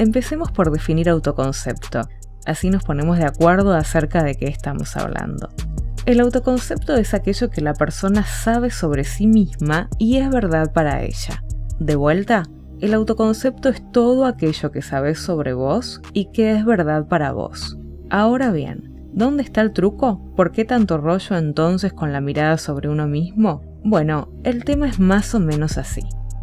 Empecemos por definir autoconcepto, así nos ponemos de acuerdo acerca de qué estamos hablando. El autoconcepto es aquello que la persona sabe sobre sí misma y es verdad para ella. De vuelta, el autoconcepto es todo aquello que sabes sobre vos y que es verdad para vos. Ahora bien, ¿dónde está el truco? ¿Por qué tanto rollo entonces con la mirada sobre uno mismo? Bueno, el tema es más o menos así.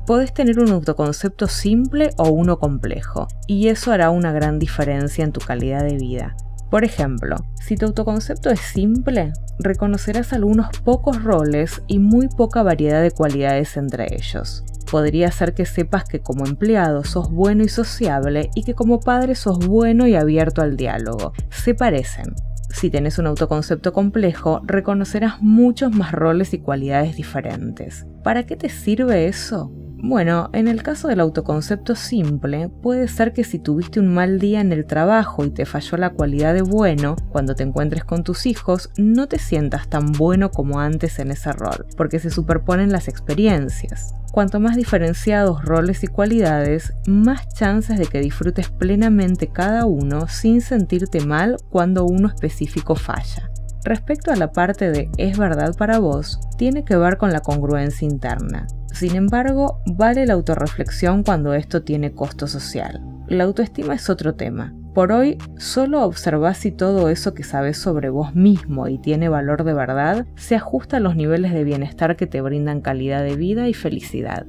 Podés tener un autoconcepto simple o uno complejo, y eso hará una gran diferencia en tu calidad de vida. Por ejemplo, si tu autoconcepto es simple, reconocerás algunos pocos roles y muy poca variedad de cualidades entre ellos. Podría ser que sepas que como empleado sos bueno y sociable y que como padre sos bueno y abierto al diálogo. Se parecen. Si tenés un autoconcepto complejo, reconocerás muchos más roles y cualidades diferentes. ¿Para qué te sirve eso? Bueno, en el caso del autoconcepto simple, puede ser que si tuviste un mal día en el trabajo y te falló la cualidad de bueno, cuando te encuentres con tus hijos, no te sientas tan bueno como antes en ese rol, porque se superponen las experiencias. Cuanto más diferenciados roles y cualidades, más chances de que disfrutes plenamente cada uno sin sentirte mal cuando uno específico falla. Respecto a la parte de es verdad para vos, tiene que ver con la congruencia interna. Sin embargo, vale la autorreflexión cuando esto tiene costo social. La autoestima es otro tema. Por hoy, solo observa si todo eso que sabes sobre vos mismo y tiene valor de verdad se ajusta a los niveles de bienestar que te brindan calidad de vida y felicidad.